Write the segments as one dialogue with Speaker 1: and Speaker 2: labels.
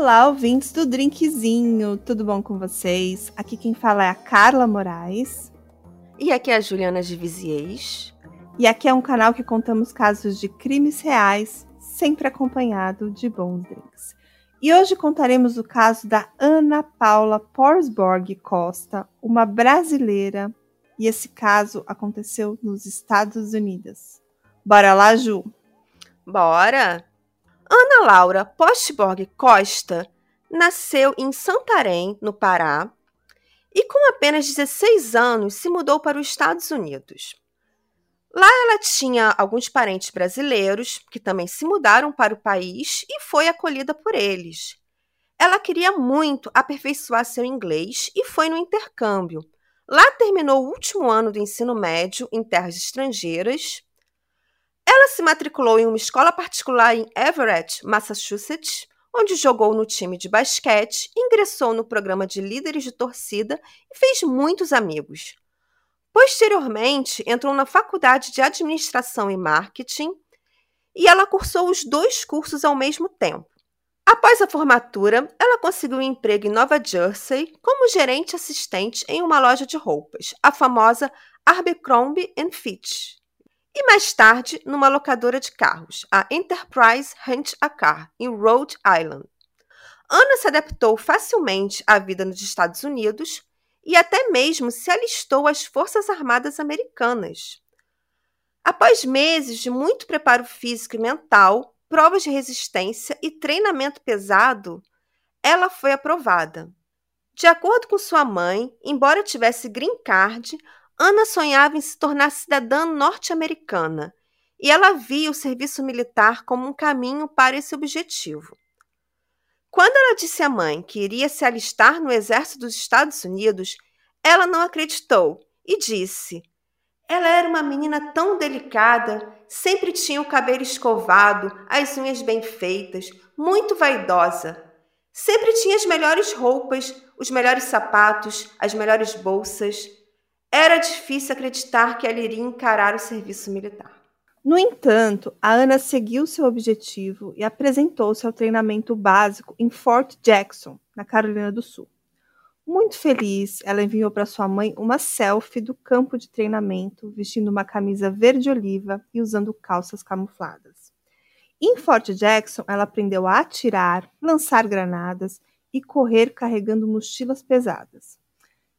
Speaker 1: Olá, ouvintes do Drinkzinho, tudo bom com vocês? Aqui quem fala é a Carla Moraes.
Speaker 2: E aqui é a Juliana de Viziers.
Speaker 1: E aqui é um canal que contamos casos de crimes reais, sempre acompanhado de bons drinks. E hoje contaremos o caso da Ana Paula Porsborg Costa, uma brasileira, e esse caso aconteceu nos Estados Unidos. Bora lá, Ju?
Speaker 2: Bora! Ana Laura Postborg Costa nasceu em Santarém, no Pará, e com apenas 16 anos se mudou para os Estados Unidos. Lá ela tinha alguns parentes brasileiros que também se mudaram para o país e foi acolhida por eles. Ela queria muito aperfeiçoar seu inglês e foi no intercâmbio. Lá terminou o último ano do ensino médio em terras estrangeiras ela se matriculou em uma escola particular em Everett, Massachusetts, onde jogou no time de basquete, ingressou no programa de líderes de torcida e fez muitos amigos. Posteriormente, entrou na faculdade de administração e marketing e ela cursou os dois cursos ao mesmo tempo. Após a formatura, ela conseguiu um emprego em Nova Jersey como gerente assistente em uma loja de roupas, a famosa Abercrombie Fitch e mais tarde numa locadora de carros, a Enterprise Rent a Car, em Rhode Island. Ana se adaptou facilmente à vida nos Estados Unidos e até mesmo se alistou às Forças Armadas Americanas. Após meses de muito preparo físico e mental, provas de resistência e treinamento pesado, ela foi aprovada. De acordo com sua mãe, embora tivesse green card, Ana sonhava em se tornar cidadã norte-americana e ela via o serviço militar como um caminho para esse objetivo. Quando ela disse à mãe que iria se alistar no exército dos Estados Unidos, ela não acreditou e disse: Ela era uma menina tão delicada, sempre tinha o cabelo escovado, as unhas bem feitas, muito vaidosa. Sempre tinha as melhores roupas, os melhores sapatos, as melhores bolsas. Era difícil acreditar que ela iria encarar o serviço militar.
Speaker 1: No entanto, a Ana seguiu seu objetivo e apresentou-se ao treinamento básico em Fort Jackson, na Carolina do Sul. Muito feliz, ela enviou para sua mãe uma selfie do campo de treinamento, vestindo uma camisa verde-oliva e usando calças camufladas. Em Fort Jackson, ela aprendeu a atirar, lançar granadas e correr carregando mochilas pesadas.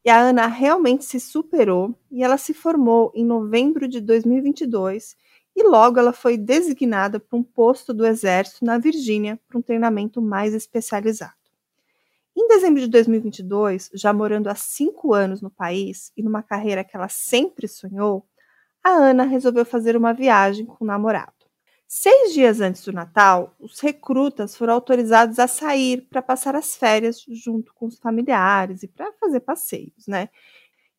Speaker 1: E a Ana realmente se superou e ela se formou em novembro de 2022 e logo ela foi designada para um posto do Exército na Virgínia para um treinamento mais especializado. Em dezembro de 2022, já morando há cinco anos no país e numa carreira que ela sempre sonhou, a Ana resolveu fazer uma viagem com o namorado. Seis dias antes do Natal, os recrutas foram autorizados a sair para passar as férias junto com os familiares e para fazer passeios, né?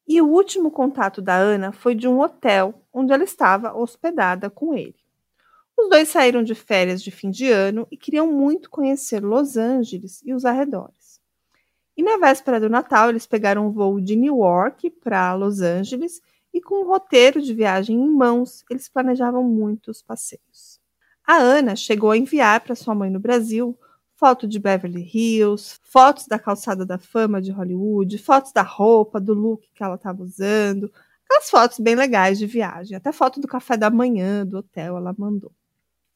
Speaker 1: E o último contato da Ana foi de um hotel onde ela estava hospedada com ele. Os dois saíram de férias de fim de ano e queriam muito conhecer Los Angeles e os arredores. E na véspera do Natal, eles pegaram um voo de Newark para Los Angeles e, com um roteiro de viagem em mãos, eles planejavam muitos passeios. A Ana chegou a enviar para sua mãe no Brasil foto de Beverly Hills, fotos da calçada da fama de Hollywood, fotos da roupa, do look que ela estava usando, aquelas fotos bem legais de viagem, até foto do café da manhã do hotel ela mandou.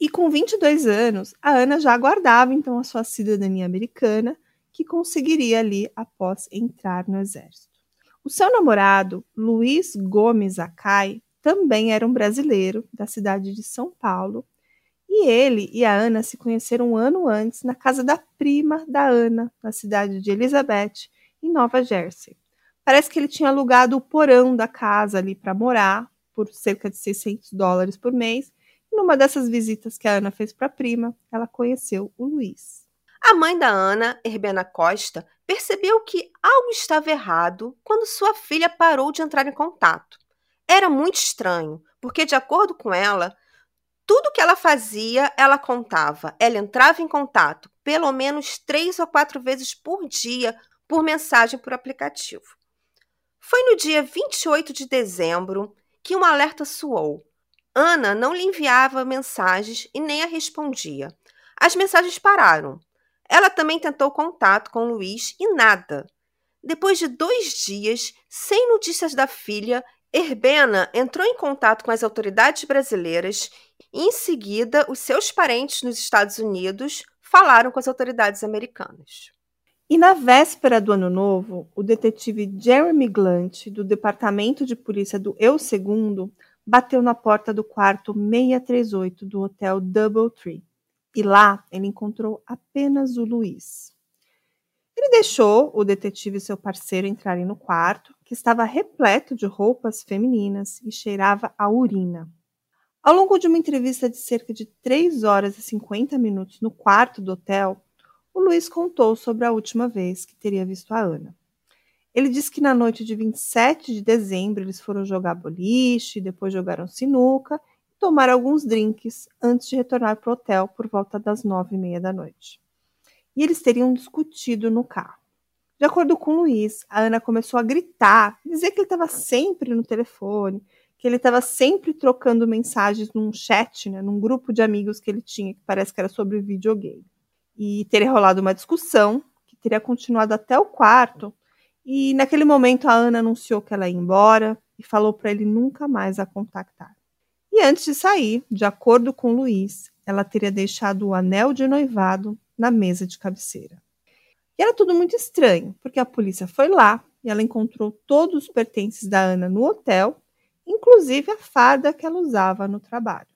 Speaker 1: E com 22 anos, a Ana já aguardava então a sua cidadania americana, que conseguiria ali após entrar no exército. O seu namorado, Luiz Gomes Acai, também era um brasileiro da cidade de São Paulo e ele e a Ana se conheceram um ano antes na casa da prima da Ana, na cidade de Elizabeth, em Nova Jersey. Parece que ele tinha alugado o porão da casa ali para morar por cerca de 600 dólares por mês. E numa dessas visitas que a Ana fez para a prima, ela conheceu o Luiz.
Speaker 2: A mãe da Ana, Herbena Costa, percebeu que algo estava errado quando sua filha parou de entrar em contato. Era muito estranho, porque, de acordo com ela, tudo que ela fazia, ela contava. Ela entrava em contato pelo menos três ou quatro vezes por dia por mensagem por aplicativo. Foi no dia 28 de dezembro que um alerta soou. Ana não lhe enviava mensagens e nem a respondia. As mensagens pararam. Ela também tentou contato com Luiz e nada. Depois de dois dias, sem notícias da filha, Herbena entrou em contato com as autoridades brasileiras e, em seguida, os seus parentes nos Estados Unidos falaram com as autoridades americanas.
Speaker 1: E na véspera do Ano Novo, o detetive Jeremy Glant, do Departamento de Polícia do Eu Segundo, bateu na porta do quarto 638 do Hotel Doubletree. E lá ele encontrou apenas o Luiz. Ele deixou o detetive e seu parceiro entrarem no quarto, que estava repleto de roupas femininas e cheirava a urina. Ao longo de uma entrevista de cerca de 3 horas e 50 minutos no quarto do hotel, o Luiz contou sobre a última vez que teria visto a Ana. Ele disse que na noite de 27 de dezembro eles foram jogar boliche, depois jogaram sinuca e tomaram alguns drinks antes de retornar para o hotel por volta das nove e meia da noite e eles teriam discutido no carro. De acordo com Luiz, a Ana começou a gritar, dizer que ele estava sempre no telefone, que ele estava sempre trocando mensagens num chat, né, num grupo de amigos que ele tinha, que parece que era sobre videogame. E teria rolado uma discussão, que teria continuado até o quarto, e naquele momento a Ana anunciou que ela ia embora e falou para ele nunca mais a contactar. E antes de sair, de acordo com Luiz, ela teria deixado o anel de noivado na mesa de cabeceira. E era tudo muito estranho, porque a polícia foi lá e ela encontrou todos os pertences da Ana no hotel, inclusive a farda que ela usava no trabalho.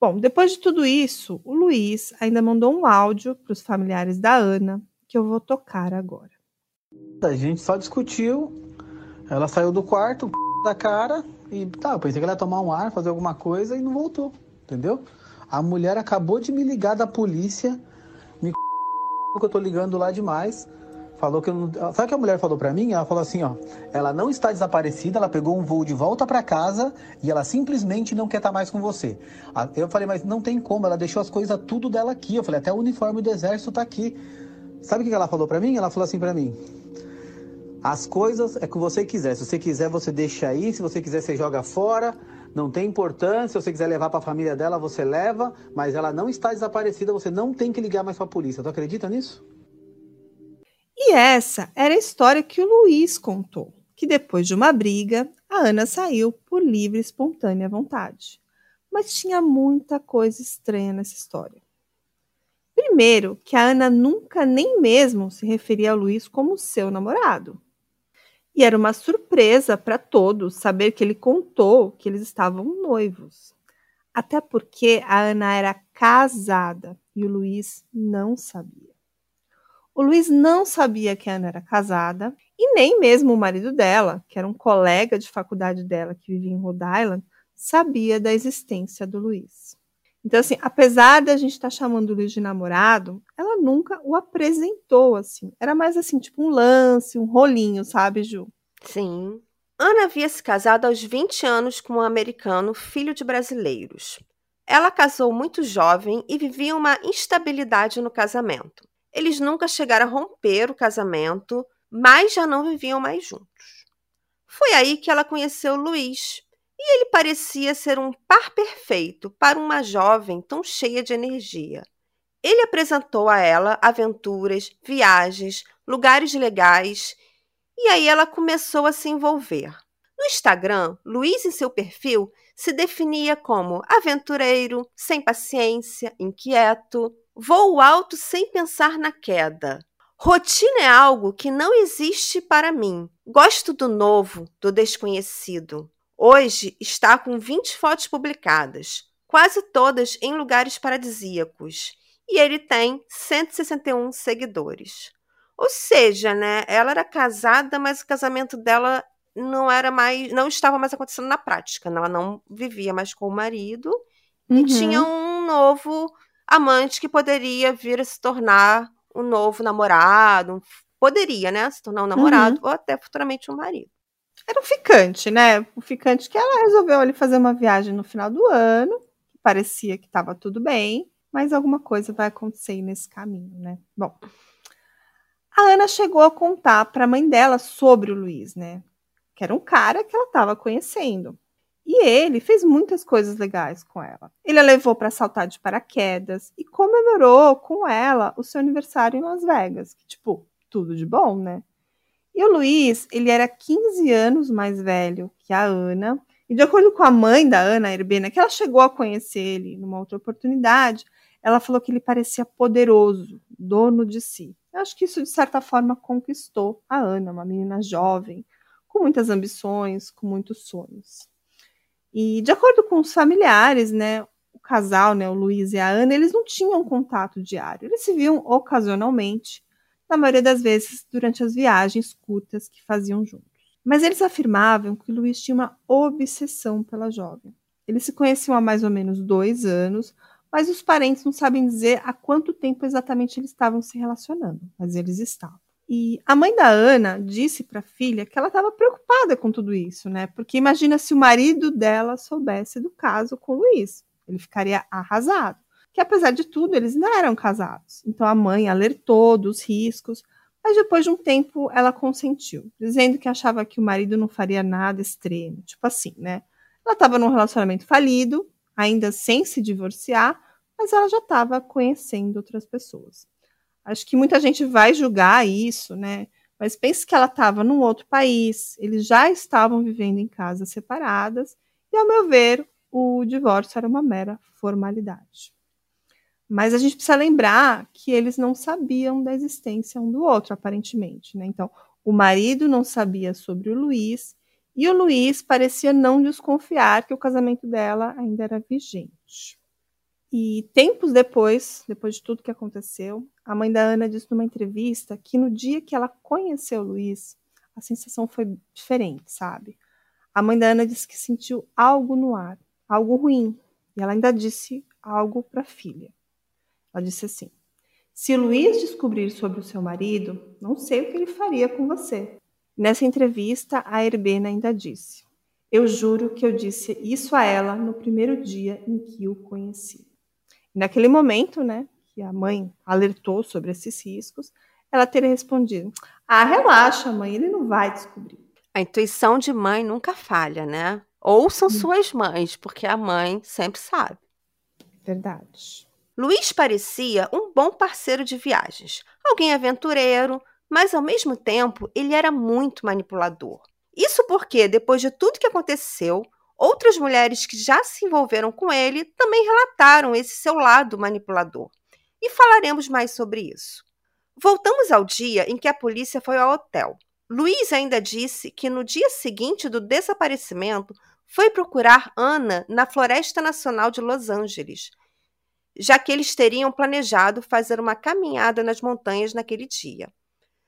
Speaker 1: Bom, depois de tudo isso, o Luiz ainda mandou um áudio para os familiares da Ana, que eu vou tocar agora.
Speaker 3: A gente só discutiu, ela saiu do quarto, da cara, e tá, eu pensei que ela ia tomar um ar, fazer alguma coisa e não voltou, entendeu? A mulher acabou de me ligar da polícia que eu tô ligando lá demais. Falou que eu não... Sabe o que a mulher falou para mim? Ela falou assim, ó, ela não está desaparecida, ela pegou um voo de volta para casa e ela simplesmente não quer estar tá mais com você. Eu falei, mas não tem como, ela deixou as coisas tudo dela aqui. Eu falei, até o uniforme do exército tá aqui. Sabe o que ela falou para mim? Ela falou assim para mim: As coisas é que você quiser. Se você quiser, você deixa aí. Se você quiser, você joga fora não tem importância, se você quiser levar para a família dela, você leva, mas ela não está desaparecida, você não tem que ligar mais para a polícia. Tu acredita nisso?
Speaker 1: E essa era a história que o Luiz contou, que depois de uma briga, a Ana saiu por livre e espontânea vontade. Mas tinha muita coisa estranha nessa história. Primeiro, que a Ana nunca nem mesmo se referia ao Luiz como seu namorado. E era uma surpresa para todos saber que ele contou que eles estavam noivos. Até porque a Ana era casada e o Luiz não sabia. O Luiz não sabia que a Ana era casada e nem mesmo o marido dela, que era um colega de faculdade dela que vivia em Rhode Island, sabia da existência do Luiz. Então, assim, apesar da gente estar tá chamando Luiz de namorado, ela nunca o apresentou assim. Era mais assim, tipo um lance, um rolinho, sabe, Ju?
Speaker 2: Sim. Ana havia se casado aos 20 anos com um americano, filho de brasileiros. Ela casou muito jovem e vivia uma instabilidade no casamento. Eles nunca chegaram a romper o casamento, mas já não viviam mais juntos. Foi aí que ela conheceu Luiz, e ele parecia ser um par perfeito para uma jovem tão cheia de energia. Ele apresentou a ela aventuras, viagens, lugares legais, e aí ela começou a se envolver. No Instagram, Luiz, em seu perfil, se definia como aventureiro, sem paciência, inquieto, voo alto sem pensar na queda. Rotina é algo que não existe para mim. Gosto do novo, do desconhecido. Hoje está com 20 fotos publicadas, quase todas em lugares paradisíacos, e ele tem 161 seguidores. Ou seja, né, ela era casada, mas o casamento dela não era mais, não estava mais acontecendo na prática, né? ela não vivia mais com o marido uhum. e tinha um novo amante que poderia vir a se tornar um novo namorado, poderia, né, se tornar um namorado uhum. ou até futuramente um marido.
Speaker 1: Era um ficante, né? O ficante que ela resolveu ali fazer uma viagem no final do ano. Parecia que estava tudo bem, mas alguma coisa vai acontecer nesse caminho, né? Bom, a Ana chegou a contar para a mãe dela sobre o Luiz, né? Que era um cara que ela estava conhecendo. E ele fez muitas coisas legais com ela. Ele a levou para saltar de paraquedas e comemorou com ela o seu aniversário em Las Vegas. Que, tipo, tudo de bom, né? E o Luiz, ele era 15 anos mais velho que a Ana. E de acordo com a mãe da Ana, Herbena, que ela chegou a conhecer ele numa outra oportunidade, ela falou que ele parecia poderoso, dono de si. Eu acho que isso, de certa forma, conquistou a Ana, uma menina jovem, com muitas ambições, com muitos sonhos. E de acordo com os familiares, né, o casal, né, o Luiz e a Ana, eles não tinham contato diário. Eles se viam ocasionalmente, na maioria das vezes durante as viagens curtas que faziam juntos. Mas eles afirmavam que Luiz tinha uma obsessão pela jovem. Eles se conheciam há mais ou menos dois anos, mas os parentes não sabem dizer há quanto tempo exatamente eles estavam se relacionando, mas eles estavam. E a mãe da Ana disse para a filha que ela estava preocupada com tudo isso, né? Porque imagina se o marido dela soubesse do caso com o Luiz. Ele ficaria arrasado. Que apesar de tudo, eles não eram casados. Então a mãe alertou dos riscos, mas depois de um tempo ela consentiu, dizendo que achava que o marido não faria nada extremo. Tipo assim, né? Ela estava num relacionamento falido, ainda sem se divorciar, mas ela já estava conhecendo outras pessoas. Acho que muita gente vai julgar isso, né? Mas pense que ela estava num outro país, eles já estavam vivendo em casas separadas, e, ao meu ver, o divórcio era uma mera formalidade. Mas a gente precisa lembrar que eles não sabiam da existência um do outro, aparentemente. Né? Então, o marido não sabia sobre o Luiz, e o Luiz parecia não desconfiar que o casamento dela ainda era vigente. E tempos depois, depois de tudo que aconteceu, a mãe da Ana disse numa entrevista que no dia que ela conheceu o Luiz, a sensação foi diferente, sabe? A mãe da Ana disse que sentiu algo no ar, algo ruim. E ela ainda disse algo para a filha. Ela disse assim: Se Luiz descobrir sobre o seu marido, não sei o que ele faria com você. Nessa entrevista, a Herbena ainda disse: Eu juro que eu disse isso a ela no primeiro dia em que o conheci. Naquele momento, né, que a mãe alertou sobre esses riscos, ela teria respondido: Ah, relaxa, mãe, ele não vai descobrir.
Speaker 2: A intuição de mãe nunca falha, né? Ouçam hum. suas mães, porque a mãe sempre sabe.
Speaker 1: Verdade.
Speaker 2: Luiz parecia um bom parceiro de viagens, alguém aventureiro, mas ao mesmo tempo ele era muito manipulador. Isso porque, depois de tudo que aconteceu, Outras mulheres que já se envolveram com ele também relataram esse seu lado manipulador. E falaremos mais sobre isso. Voltamos ao dia em que a polícia foi ao hotel. Luiz ainda disse que no dia seguinte do desaparecimento foi procurar Ana na Floresta Nacional de Los Angeles, já que eles teriam planejado fazer uma caminhada nas montanhas naquele dia.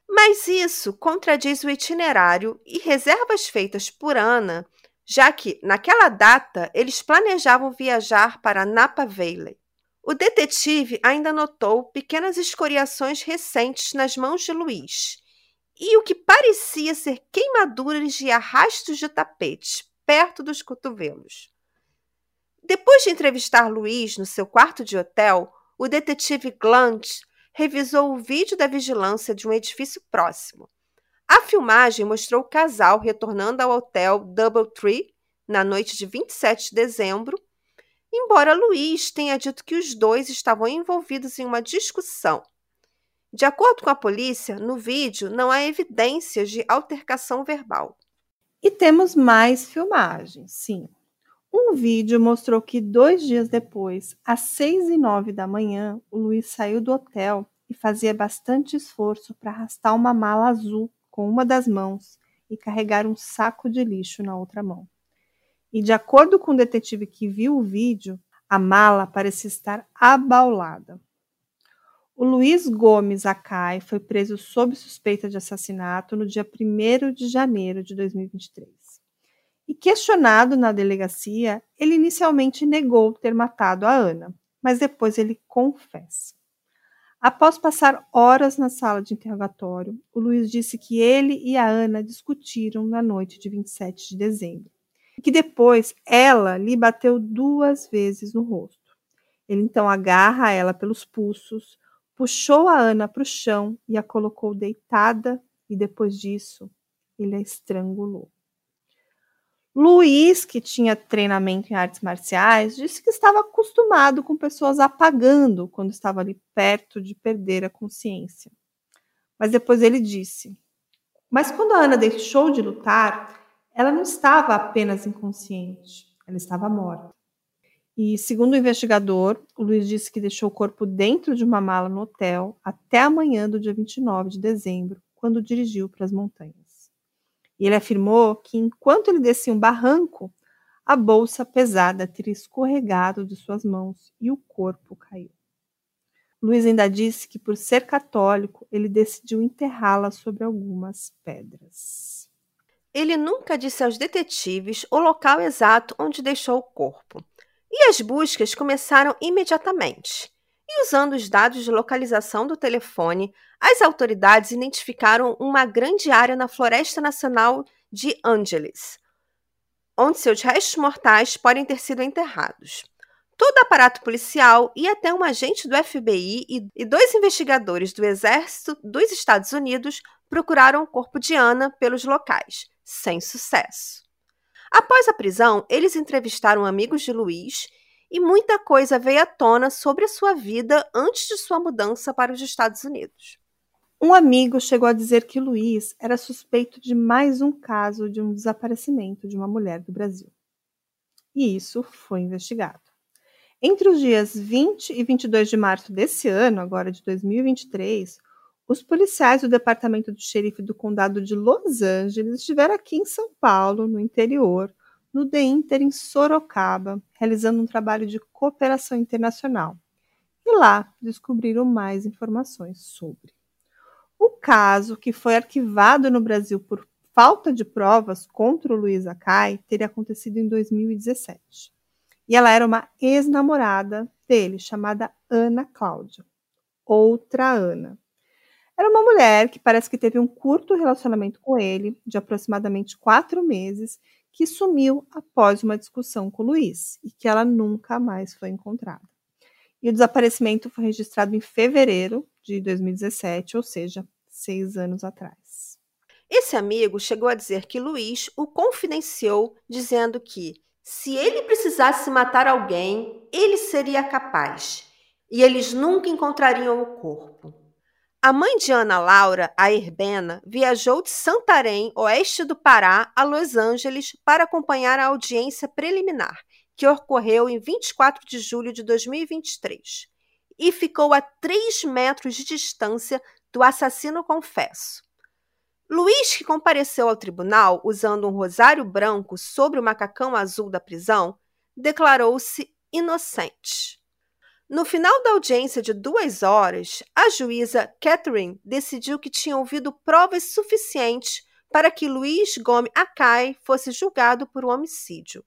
Speaker 2: Mas isso contradiz o itinerário e reservas feitas por Ana já que, naquela data, eles planejavam viajar para Napa Valley. O detetive ainda notou pequenas escoriações recentes nas mãos de Luiz e o que parecia ser queimaduras de arrastos de tapete perto dos cotovelos. Depois de entrevistar Luiz no seu quarto de hotel, o detetive Glant revisou o vídeo da vigilância de um edifício próximo a filmagem mostrou o casal retornando ao hotel Doubletree na noite de 27 de dezembro, embora Luiz tenha dito que os dois estavam envolvidos em uma discussão. De acordo com a polícia, no vídeo não há evidências de altercação verbal.
Speaker 1: E temos mais filmagens, sim. Um vídeo mostrou que dois dias depois, às seis e nove da manhã, o Luiz saiu do hotel e fazia bastante esforço para arrastar uma mala azul com uma das mãos e carregar um saco de lixo na outra mão. E de acordo com o detetive que viu o vídeo, a mala parecia estar abaulada. O Luiz Gomes Acai foi preso sob suspeita de assassinato no dia 1 de janeiro de 2023. E questionado na delegacia, ele inicialmente negou ter matado a Ana, mas depois ele confessa. Após passar horas na sala de interrogatório, o Luiz disse que ele e a Ana discutiram na noite de 27 de dezembro e que depois ela lhe bateu duas vezes no rosto. Ele então agarra ela pelos pulsos, puxou a Ana para o chão e a colocou deitada e depois disso ele a estrangulou. Luiz, que tinha treinamento em artes marciais, disse que estava acostumado com pessoas apagando quando estava ali perto de perder a consciência. Mas depois ele disse: Mas quando a Ana deixou de lutar, ela não estava apenas inconsciente, ela estava morta. E, segundo o investigador, o Luiz disse que deixou o corpo dentro de uma mala no hotel até a manhã do dia 29 de dezembro, quando dirigiu para as montanhas. E ele afirmou que enquanto ele descia um barranco, a bolsa pesada teria escorregado de suas mãos e o corpo caiu. Luiz ainda disse que, por ser católico, ele decidiu enterrá-la sobre algumas pedras.
Speaker 2: Ele nunca disse aos detetives o local exato onde deixou o corpo. E as buscas começaram imediatamente. E usando os dados de localização do telefone, as autoridades identificaram uma grande área na Floresta Nacional de Angeles, onde seus restos mortais podem ter sido enterrados. Todo aparato policial e até um agente do FBI e dois investigadores do Exército dos Estados Unidos procuraram o corpo de Ana pelos locais, sem sucesso. Após a prisão, eles entrevistaram amigos de Luiz e muita coisa veio à tona sobre a sua vida antes de sua mudança para os Estados Unidos.
Speaker 1: Um amigo chegou a dizer que Luiz era suspeito de mais um caso de um desaparecimento de uma mulher do Brasil. E isso foi investigado. Entre os dias 20 e 22 de março desse ano, agora de 2023, os policiais do Departamento do Xerife do Condado de Los Angeles estiveram aqui em São Paulo, no interior, no The Inter em Sorocaba, realizando um trabalho de cooperação internacional. E lá descobriram mais informações sobre. O caso, que foi arquivado no Brasil por falta de provas contra o Luiz Acai, teria acontecido em 2017. E ela era uma ex-namorada dele, chamada Ana Cláudia. Outra Ana. Era uma mulher que parece que teve um curto relacionamento com ele, de aproximadamente quatro meses, que sumiu após uma discussão com Luiz e que ela nunca mais foi encontrada. E o desaparecimento foi registrado em fevereiro de 2017, ou seja, seis anos atrás.
Speaker 2: Esse amigo chegou a dizer que Luiz o confidenciou, dizendo que, se ele precisasse matar alguém, ele seria capaz, e eles nunca encontrariam o corpo. A mãe de Ana Laura, a Herbena, viajou de Santarém, oeste do Pará, a Los Angeles para acompanhar a audiência preliminar, que ocorreu em 24 de julho de 2023, e ficou a 3 metros de distância do assassino confesso. Luiz, que compareceu ao tribunal usando um rosário branco sobre o macacão azul da prisão, declarou-se inocente. No final da audiência de duas horas, a juíza Catherine decidiu que tinha ouvido provas suficientes para que Luiz Gomes Acai fosse julgado por um homicídio,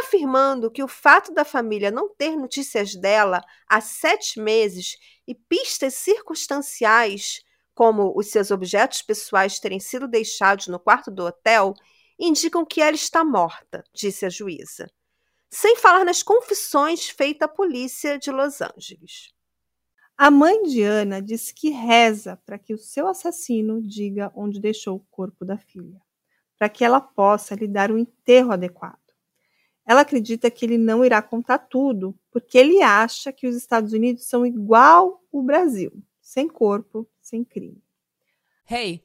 Speaker 2: afirmando que o fato da família não ter notícias dela há sete meses e pistas circunstanciais, como os seus objetos pessoais terem sido deixados no quarto do hotel, indicam que ela está morta, disse a juíza sem falar nas confissões feitas à polícia de Los Angeles.
Speaker 1: A mãe de Ana disse que reza para que o seu assassino diga onde deixou o corpo da filha, para que ela possa lhe dar um enterro adequado. Ela acredita que ele não irá contar tudo, porque ele acha que os Estados Unidos são igual o Brasil, sem corpo, sem crime.
Speaker 4: Hey,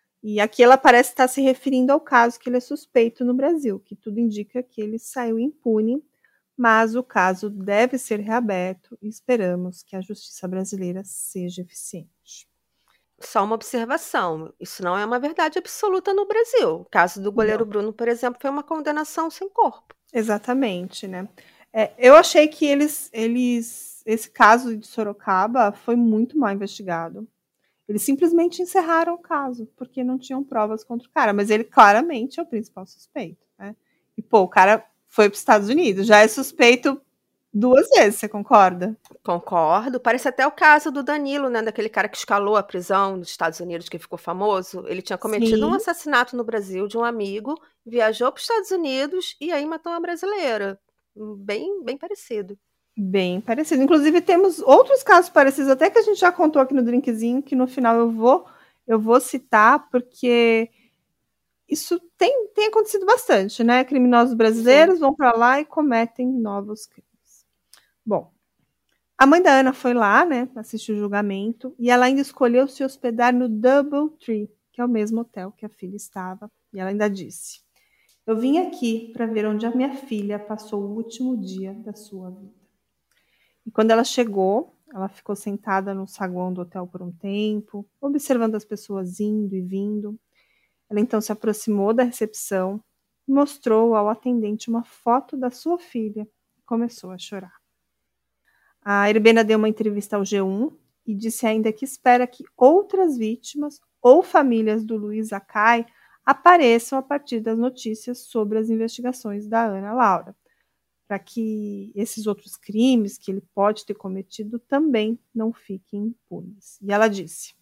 Speaker 1: E aqui ela parece estar se referindo ao caso que ele é suspeito no Brasil, que tudo indica que ele saiu impune, mas o caso deve ser reaberto e esperamos que a justiça brasileira seja eficiente.
Speaker 2: Só uma observação: isso não é uma verdade absoluta no Brasil. O caso do goleiro não. Bruno, por exemplo, foi uma condenação sem corpo.
Speaker 1: Exatamente, né? É, eu achei que eles, eles, esse caso de Sorocaba foi muito mal investigado. Eles simplesmente encerraram o caso, porque não tinham provas contra o cara, mas ele claramente é o principal suspeito, né? E pô, o cara foi para os Estados Unidos, já é suspeito duas vezes, você concorda?
Speaker 2: Concordo. Parece até o caso do Danilo, né? Daquele cara que escalou a prisão nos Estados Unidos, que ficou famoso. Ele tinha cometido
Speaker 1: Sim.
Speaker 2: um assassinato no Brasil de um amigo, viajou para os Estados Unidos e aí matou uma brasileira. Bem, bem parecido.
Speaker 1: Bem parecido. Inclusive, temos outros casos parecidos, até que a gente já contou aqui no drinkzinho, que no final eu vou, eu vou citar, porque isso tem, tem acontecido bastante, né? Criminosos brasileiros vão para lá e cometem novos crimes. Bom, a mãe da Ana foi lá, né, assistir o julgamento, e ela ainda escolheu se hospedar no Double Tree, que é o mesmo hotel que a filha estava, e ela ainda disse: Eu vim aqui para ver onde a minha filha passou o último dia da sua vida. E quando ela chegou, ela ficou sentada no saguão do hotel por um tempo, observando as pessoas indo e vindo. Ela então se aproximou da recepção mostrou ao atendente uma foto da sua filha e começou a chorar. A Irbena deu uma entrevista ao G1 e disse ainda que espera que outras vítimas ou famílias do Luiz Akai apareçam a partir das notícias sobre as investigações da Ana Laura, para que esses outros crimes que ele pode ter cometido também não fiquem impunes. E ela disse: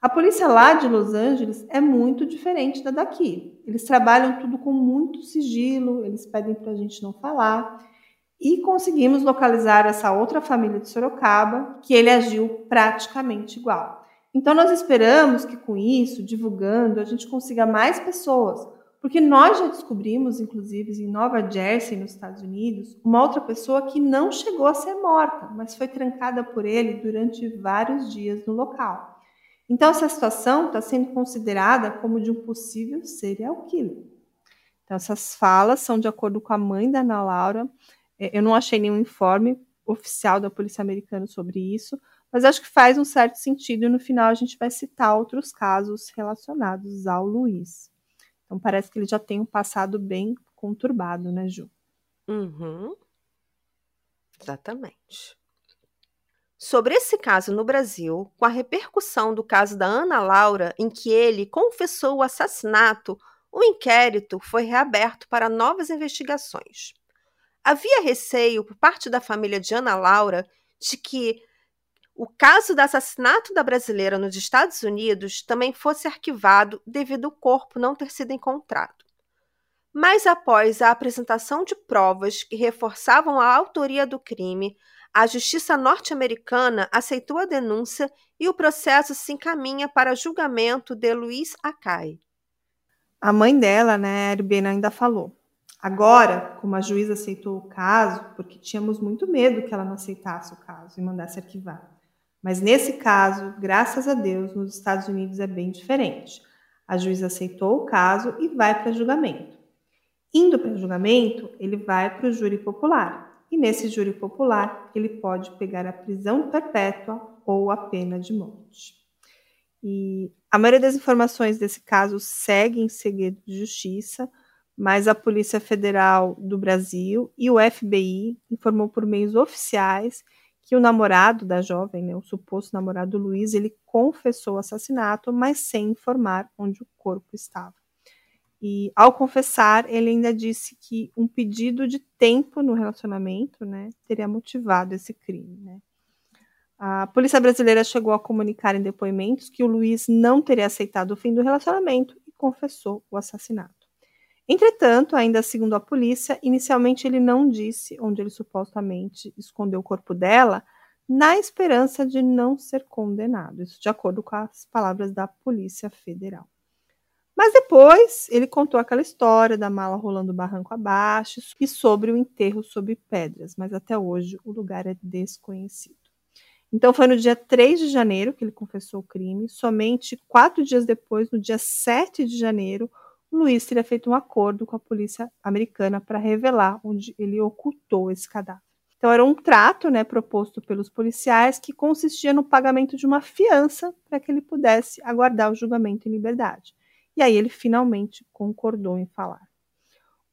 Speaker 1: a polícia lá de Los Angeles é muito diferente da daqui. Eles trabalham tudo com muito sigilo, eles pedem para a gente não falar. E conseguimos localizar essa outra família de Sorocaba, que ele agiu praticamente igual. Então, nós esperamos que com isso, divulgando, a gente consiga mais pessoas, porque nós já descobrimos, inclusive em Nova Jersey, nos Estados Unidos, uma outra pessoa que não chegou a ser morta, mas foi trancada por ele durante vários dias no local. Então, essa situação está sendo considerada como de um possível serial killer. Então, essas falas são de acordo com a mãe da Ana Laura. Eu não achei nenhum informe oficial da polícia americana sobre isso, mas acho que faz um certo sentido e no final a gente vai citar outros casos relacionados ao Luiz. Então parece que ele já tem um passado bem conturbado, né, Ju?
Speaker 2: Uhum. Exatamente. Sobre esse caso no Brasil, com a repercussão do caso da Ana Laura, em que ele confessou o assassinato, o inquérito foi reaberto para novas investigações. Havia receio por parte da família de Ana Laura de que o caso do assassinato da brasileira nos Estados Unidos também fosse arquivado devido ao corpo não ter sido encontrado. Mas após a apresentação de provas que reforçavam a autoria do crime, a justiça norte-americana aceitou a denúncia e o processo se encaminha para julgamento de Luiz Akai.
Speaker 1: A mãe dela, né, Erbena, ainda falou. Agora, como a juíza aceitou o caso, porque tínhamos muito medo que ela não aceitasse o caso e mandasse arquivar. Mas nesse caso, graças a Deus, nos Estados Unidos é bem diferente. A juíza aceitou o caso e vai para julgamento. Indo para julgamento, ele vai para o júri popular. E nesse júri popular, ele pode pegar a prisão perpétua ou a pena de morte. E a maioria das informações desse caso segue em segredo de justiça, mas a Polícia Federal do Brasil e o FBI informou por meios oficiais que o namorado da jovem, né, o suposto namorado Luiz, ele confessou o assassinato, mas sem informar onde o corpo estava. E ao confessar, ele ainda disse que um pedido de tempo no relacionamento, né, teria motivado esse crime, né? A polícia brasileira chegou a comunicar em depoimentos que o Luiz não teria aceitado o fim do relacionamento e confessou o assassinato. Entretanto, ainda segundo a polícia, inicialmente ele não disse onde ele supostamente escondeu o corpo dela, na esperança de não ser condenado. Isso de acordo com as palavras da Polícia Federal. Mas depois ele contou aquela história da mala rolando barranco abaixo e sobre o enterro sob pedras, mas até hoje o lugar é desconhecido. Então foi no dia 3 de janeiro que ele confessou o crime, somente quatro dias depois, no dia 7 de janeiro, Luiz teria feito um acordo com a polícia americana para revelar onde ele ocultou esse cadáver. Então era um trato, né, proposto pelos policiais que consistia no pagamento de uma fiança para que ele pudesse aguardar o julgamento em liberdade. E aí ele finalmente concordou em falar.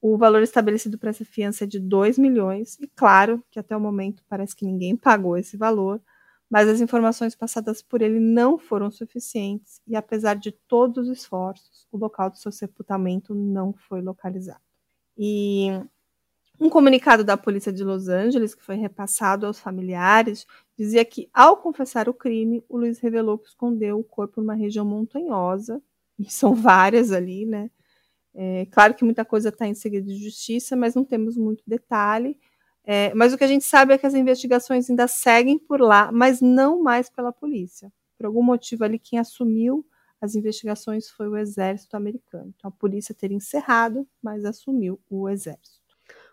Speaker 1: O valor estabelecido para essa fiança é de 2 milhões, e claro que até o momento parece que ninguém pagou esse valor, mas as informações passadas por ele não foram suficientes, e apesar de todos os esforços, o local do seu sepultamento não foi localizado. E um comunicado da polícia de Los Angeles, que foi repassado aos familiares, dizia que, ao confessar o crime, o Luiz revelou que escondeu o corpo numa região montanhosa, e são várias ali, né? É, claro que muita coisa está em segredo de justiça, mas não temos muito detalhe. É, mas o que a gente sabe é que as investigações ainda seguem por lá, mas não mais pela polícia. Por algum motivo ali, quem assumiu as investigações foi o exército americano. Então a polícia teria encerrado, mas assumiu o exército.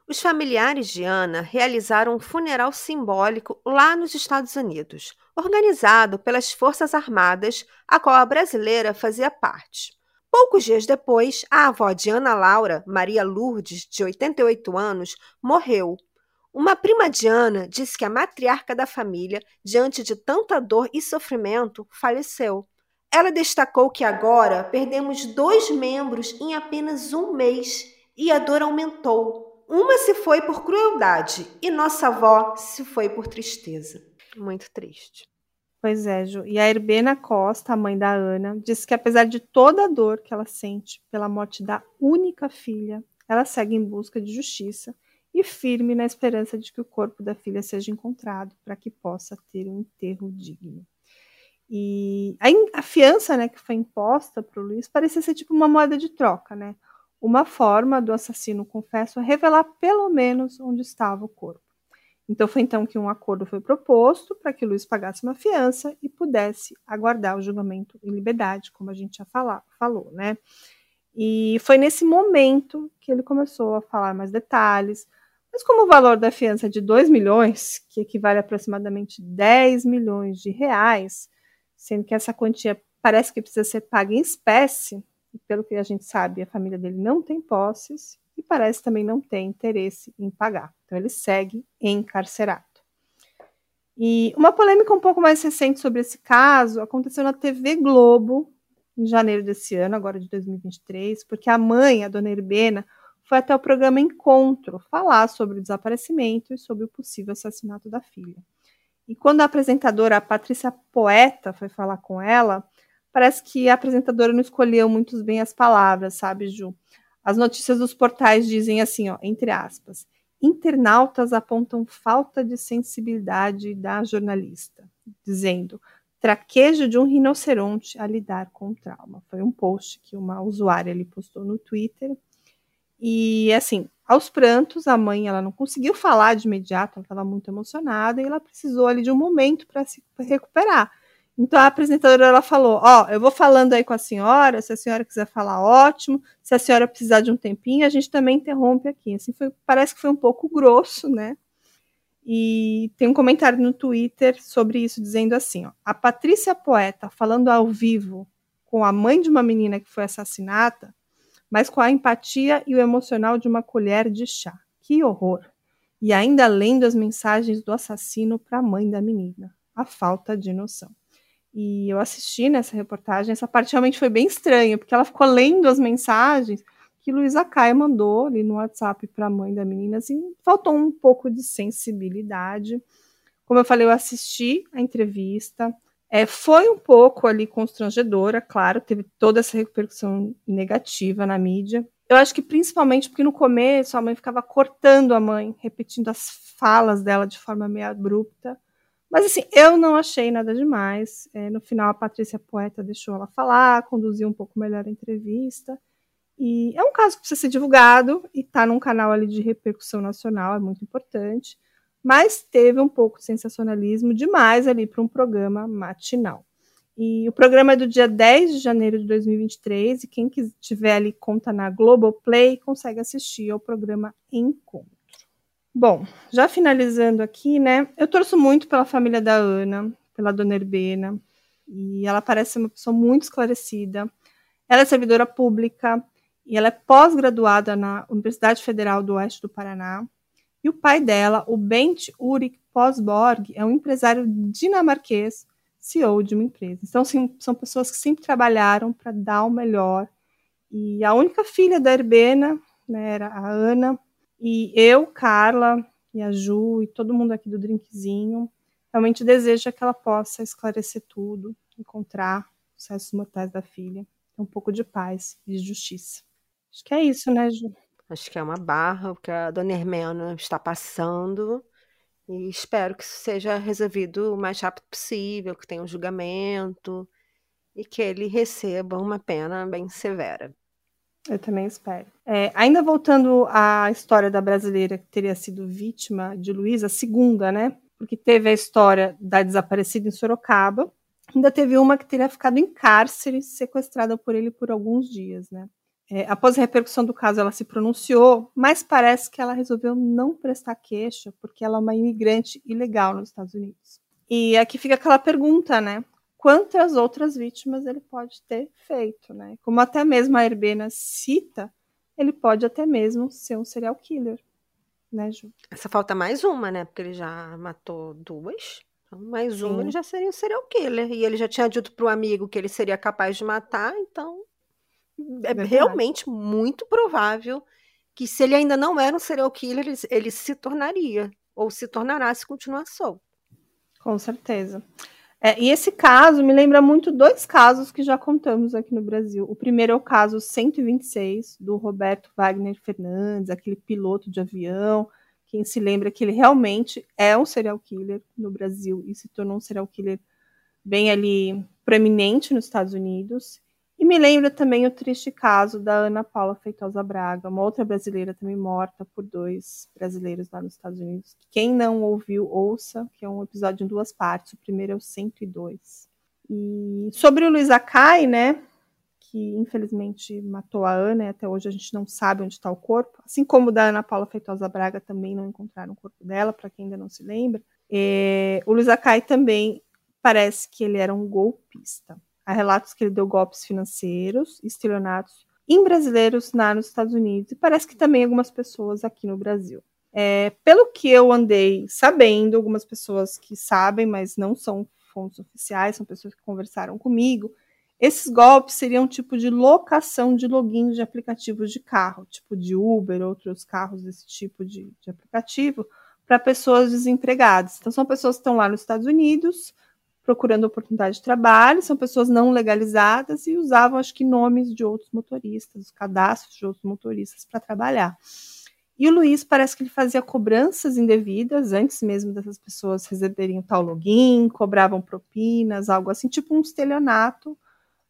Speaker 2: Os familiares de Ana realizaram um funeral simbólico lá nos Estados Unidos, organizado pelas Forças Armadas, a qual a brasileira fazia parte. Poucos dias depois, a avó de Ana Laura, Maria Lourdes, de 88 anos, morreu. Uma prima de Ana disse que a matriarca da família, diante de tanta dor e sofrimento, faleceu. Ela destacou que agora perdemos dois membros em apenas um mês e a dor aumentou. Uma se foi por crueldade e nossa avó se foi por tristeza. Muito triste.
Speaker 1: Pois é, Ju. E a Herbena Costa, a mãe da Ana, disse que apesar de toda a dor que ela sente pela morte da única filha, ela segue em busca de justiça e firme na esperança de que o corpo da filha seja encontrado para que possa ter um enterro digno. E a, fiança né, que foi imposta para o Luiz parecia ser tipo uma moeda de troca, né? Uma forma do assassino confesso revelar pelo menos onde estava o corpo. Então foi então que um acordo foi proposto para que Luiz pagasse uma fiança e pudesse aguardar o julgamento em liberdade, como a gente já fala, falou, né? E foi nesse momento que ele começou a falar mais detalhes. Mas como o valor da fiança é de 2 milhões, que equivale a aproximadamente 10 milhões de reais, sendo que essa quantia parece que precisa ser paga em espécie, e pelo que a gente sabe, a família dele não tem posses e parece também não ter interesse em pagar. Então ele segue encarcerado. E uma polêmica um pouco mais recente sobre esse caso aconteceu na TV Globo em janeiro desse ano, agora de 2023, porque a mãe, a dona Herbena, foi até o programa Encontro falar sobre o desaparecimento e sobre o possível assassinato da filha. E quando a apresentadora a Patrícia Poeta foi falar com ela, parece que a apresentadora não escolheu muito bem as palavras, sabe, Ju? As notícias dos portais dizem assim, ó, entre aspas, internautas apontam falta de sensibilidade da jornalista, dizendo traquejo de um rinoceronte a lidar com o trauma. Foi um post que uma usuária ali postou no Twitter. E assim, aos prantos, a mãe ela não conseguiu falar de imediato, ela estava muito emocionada e ela precisou ali de um momento para se recuperar. Então a apresentadora ela falou: Ó, oh, eu vou falando aí com a senhora, se a senhora quiser falar, ótimo. Se a senhora precisar de um tempinho, a gente também interrompe aqui. Assim foi, parece que foi um pouco grosso, né? E tem um comentário no Twitter sobre isso, dizendo assim: ó, a Patrícia Poeta falando ao vivo com a mãe de uma menina que foi assassinada, mas com a empatia e o emocional de uma colher de chá. Que horror! E ainda lendo as mensagens do assassino para a mãe da menina. A falta de noção. E eu assisti nessa reportagem, essa parte realmente foi bem estranha, porque ela ficou lendo as mensagens que Luísa Caia mandou ali no WhatsApp para a mãe da menina, assim, faltou um pouco de sensibilidade. Como eu falei, eu assisti a entrevista, é, foi um pouco ali constrangedora, claro, teve toda essa repercussão negativa na mídia. Eu acho que principalmente porque no começo a mãe ficava cortando a mãe, repetindo as falas dela de forma meio abrupta. Mas assim, eu não achei nada demais. É, no final, a Patrícia Poeta deixou ela falar, conduziu um pouco melhor a entrevista. E é um caso que precisa ser divulgado e está num canal ali de repercussão nacional, é muito importante. Mas teve um pouco de sensacionalismo demais ali para um programa matinal. E o programa é do dia 10 de janeiro de 2023 e quem tiver ali conta na Globoplay consegue assistir ao programa Encontro. Bom, já finalizando aqui, né? Eu torço muito pela família da Ana, pela dona Herbena, e ela parece uma pessoa muito esclarecida. Ela é servidora pública e ela é pós-graduada na Universidade Federal do Oeste do Paraná. E o pai dela, o Bent Urik Posborg, é um empresário dinamarquês, CEO de uma empresa. Então, sim, são pessoas que sempre trabalharam para dar o melhor. E a única filha da Herbena né, era a Ana, e eu, Carla e a Ju e todo mundo aqui do Drinkzinho realmente deseja que ela possa esclarecer tudo, encontrar os restos mortais da filha, um pouco de paz e de justiça. Acho que é isso, né, Ju?
Speaker 2: Acho que é uma barra que a dona Hermena está passando. E espero que isso seja resolvido o mais rápido possível, que tenha um julgamento e que ele receba uma pena bem severa.
Speaker 1: Eu também espero. É, ainda voltando à história da brasileira que teria sido vítima de Luiz, a segunda, né? Porque teve a história da desaparecida em Sorocaba, ainda teve uma que teria ficado em cárcere, sequestrada por ele por alguns dias, né? É, após a repercussão do caso, ela se pronunciou, mas parece que ela resolveu não prestar queixa, porque ela é uma imigrante ilegal nos Estados Unidos. E aqui fica aquela pergunta, né? quantas outras vítimas ele pode ter feito, né? Como até mesmo a Herbena cita, ele pode até mesmo ser um serial killer, né, Ju?
Speaker 2: Essa falta mais uma, né? Porque ele já matou duas. Então, mais uma, Sim. ele já seria um serial killer. E ele já tinha dito pro amigo que ele seria capaz de matar, então é, realmente muito provável que se ele ainda não era um serial killer, ele, ele se tornaria, ou se tornará se continuar solto.
Speaker 1: Com certeza. É, e esse caso me lembra muito dois casos que já contamos aqui no Brasil. O primeiro é o caso 126, do Roberto Wagner Fernandes, aquele piloto de avião. Quem se lembra que ele realmente é um serial killer no Brasil e se tornou um serial killer bem ali proeminente nos Estados Unidos. E me lembra também o triste caso da Ana Paula Feitosa Braga, uma outra brasileira também morta por dois brasileiros lá nos Estados Unidos. Quem não ouviu, ouça, que é um episódio em duas partes. O primeiro é o 102. E sobre o Luiz Akai, né, que infelizmente matou a Ana, e até hoje a gente não sabe onde está o corpo, assim como da Ana Paula Feitosa Braga também não encontraram o corpo dela, para quem ainda não se lembra. É, o Luiz Akai também parece que ele era um golpista. Há relatos que ele deu golpes financeiros estelionatos em brasileiros lá nos Estados Unidos e parece que também algumas pessoas aqui no Brasil. É, pelo que eu andei sabendo, algumas pessoas que sabem, mas não são fontes oficiais, são pessoas que conversaram comigo, esses golpes seriam um tipo de locação de login de aplicativos de carro, tipo de Uber, outros carros desse tipo de, de aplicativo, para pessoas desempregadas. Então, são pessoas que estão lá nos Estados Unidos, procurando oportunidade de trabalho, são pessoas não legalizadas e usavam, acho que, nomes de outros motoristas, os cadastros de outros motoristas para trabalhar. E o Luiz parece que ele fazia cobranças indevidas antes mesmo dessas pessoas receberem o tal login, cobravam propinas, algo assim, tipo um estelionato.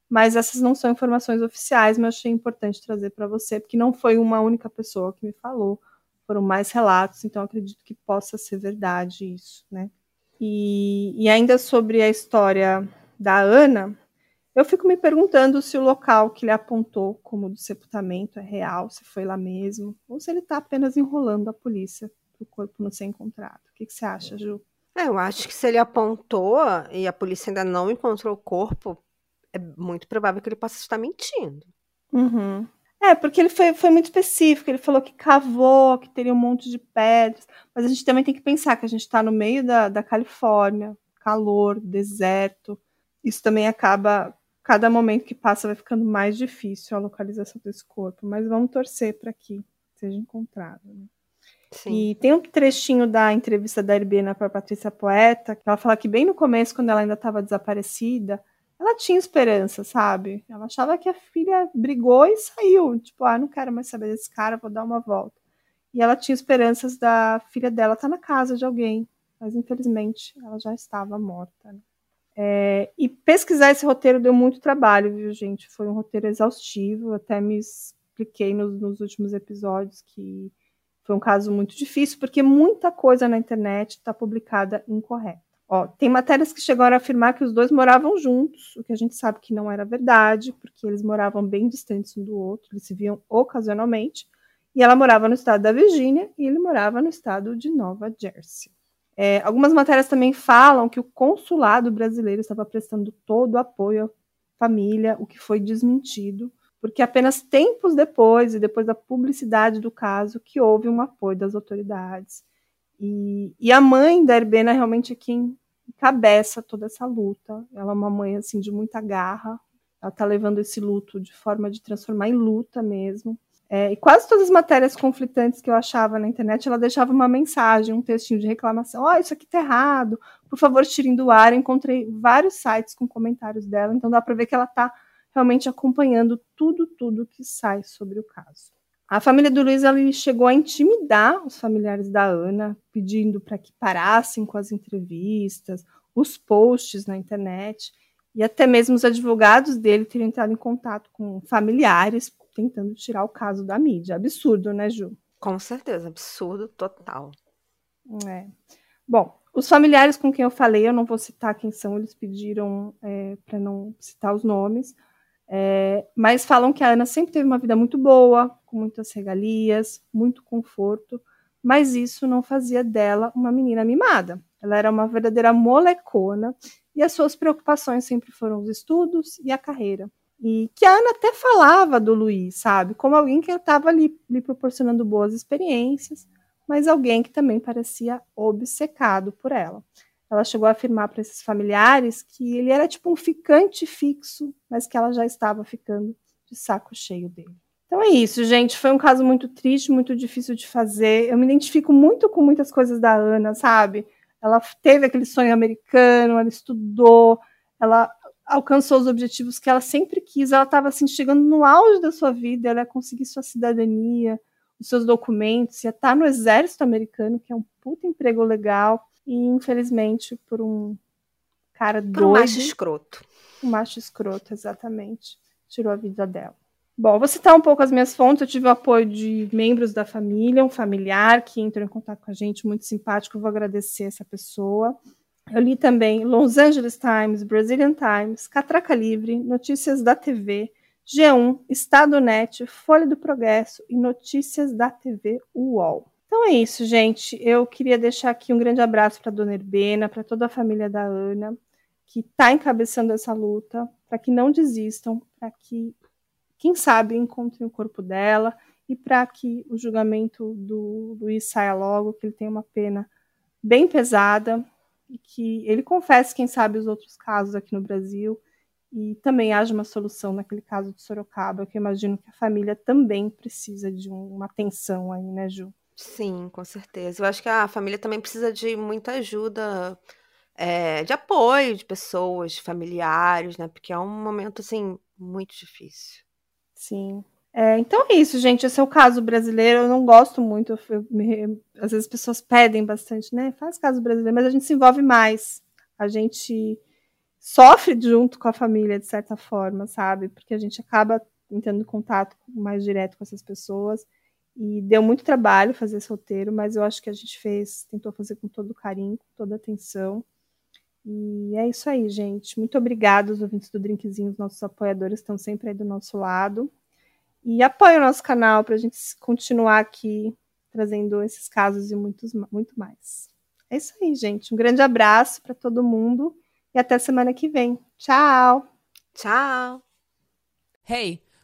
Speaker 1: Mas essas não são informações oficiais, mas achei importante trazer para você, porque não foi uma única pessoa que me falou, foram mais relatos, então acredito que possa ser verdade isso, né? E, e ainda sobre a história da Ana, eu fico me perguntando se o local que ele apontou como do sepultamento é real, se foi lá mesmo, ou se ele está apenas enrolando a polícia para o corpo não ser encontrado. O que, que você acha, Ju?
Speaker 2: É, eu acho que se ele apontou e a polícia ainda não encontrou o corpo, é muito provável que ele possa estar mentindo.
Speaker 1: Uhum. É, porque ele foi, foi muito específico. Ele falou que cavou, que teria um monte de pedras. Mas a gente também tem que pensar que a gente está no meio da, da Califórnia, calor, deserto. Isso também acaba, cada momento que passa, vai ficando mais difícil a localização desse corpo. Mas vamos torcer para que seja encontrado. Né? E tem um trechinho da entrevista da Herbena para Patrícia Poeta, que ela fala que bem no começo, quando ela ainda estava desaparecida, ela tinha esperança, sabe? Ela achava que a filha brigou e saiu. Tipo, ah, não quero mais saber desse cara, vou dar uma volta. E ela tinha esperanças da filha dela estar tá na casa de alguém. Mas infelizmente ela já estava morta. Né? É, e pesquisar esse roteiro deu muito trabalho, viu, gente? Foi um roteiro exaustivo. Até me expliquei nos, nos últimos episódios que foi um caso muito difícil, porque muita coisa na internet está publicada incorreta. Ó, tem matérias que chegaram a afirmar que os dois moravam juntos, o que a gente sabe que não era verdade, porque eles moravam bem distantes um do outro, eles se viam ocasionalmente, e ela morava no estado da Virgínia e ele morava no estado de Nova Jersey. É, algumas matérias também falam que o consulado brasileiro estava prestando todo o apoio à família, o que foi desmentido, porque apenas tempos depois, e depois da publicidade do caso, que houve um apoio das autoridades. E, e a mãe da Herbena realmente é quem encabeça toda essa luta. Ela é uma mãe assim de muita garra. Ela está levando esse luto de forma de transformar em luta mesmo. É, e quase todas as matérias conflitantes que eu achava na internet, ela deixava uma mensagem, um textinho de reclamação. Ó, oh, isso aqui tá errado. Por favor, tirem do ar. Eu encontrei vários sites com comentários dela, então dá para ver que ela está realmente acompanhando tudo, tudo que sai sobre o caso. A família do Luiz ali chegou a intimidar os familiares da Ana, pedindo para que parassem com as entrevistas, os posts na internet, e até mesmo os advogados dele teriam entrado em contato com familiares tentando tirar o caso da mídia. Absurdo, né, Ju?
Speaker 2: Com certeza, absurdo total.
Speaker 1: É. Bom, os familiares com quem eu falei, eu não vou citar quem são, eles pediram é, para não citar os nomes, é, mas falam que a Ana sempre teve uma vida muito boa, com muitas regalias, muito conforto, mas isso não fazia dela uma menina mimada. Ela era uma verdadeira molecona e as suas preocupações sempre foram os estudos e a carreira. E que a Ana até falava do Luiz, sabe? Como alguém que estava ali lhe proporcionando boas experiências, mas alguém que também parecia obcecado por ela. Ela chegou a afirmar para esses familiares que ele era tipo um ficante fixo, mas que ela já estava ficando de saco cheio dele. Então é isso, gente. Foi um caso muito triste, muito difícil de fazer. Eu me identifico muito com muitas coisas da Ana, sabe? Ela teve aquele sonho americano, ela estudou, ela alcançou os objetivos que ela sempre quis. Ela estava assim, chegando no auge da sua vida, ela ia conseguir sua cidadania, os seus documentos, ia estar no exército americano, que é um puta emprego legal, e infelizmente por um cara por doido. Um
Speaker 2: macho escroto.
Speaker 1: Um macho escroto, exatamente. Tirou a vida dela. Bom, vou citar um pouco as minhas fontes. Eu tive o apoio de membros da família, um familiar que entrou em contato com a gente, muito simpático. Eu vou agradecer essa pessoa. Eu li também Los Angeles Times, Brazilian Times, Catraca Livre, Notícias da TV, G1, Estado Net, Folha do Progresso e Notícias da TV UOL. Então é isso, gente. Eu queria deixar aqui um grande abraço para dona Herbena, para toda a família da Ana, que está encabeçando essa luta, para que não desistam, para que, quem sabe, encontrem o corpo dela e para que o julgamento do Luiz saia logo, que ele tenha uma pena bem pesada e que ele confesse, quem sabe, os outros casos aqui no Brasil e também haja uma solução naquele caso de Sorocaba, que eu imagino que a família também precisa de uma atenção aí, né, Ju?
Speaker 2: Sim, com certeza. Eu acho que a família também precisa de muita ajuda, é, de apoio de pessoas, de familiares, né? Porque é um momento, assim, muito difícil.
Speaker 1: Sim. É, então é isso, gente. Esse é o caso brasileiro. Eu não gosto muito. Eu, me, às vezes as pessoas pedem bastante, né? Faz caso brasileiro, mas a gente se envolve mais. A gente sofre junto com a família, de certa forma, sabe? Porque a gente acaba entrando contato mais direto com essas pessoas. E deu muito trabalho fazer esse roteiro, mas eu acho que a gente fez, tentou fazer com todo carinho, com toda atenção. E é isso aí, gente. Muito obrigada, os ouvintes do Drinkzinho, os nossos apoiadores estão sempre aí do nosso lado. E apoie o nosso canal para a gente continuar aqui trazendo esses casos e muitos, muito mais. É isso aí, gente. Um grande abraço para todo mundo e até semana que vem. Tchau!
Speaker 2: Tchau!
Speaker 4: Hey,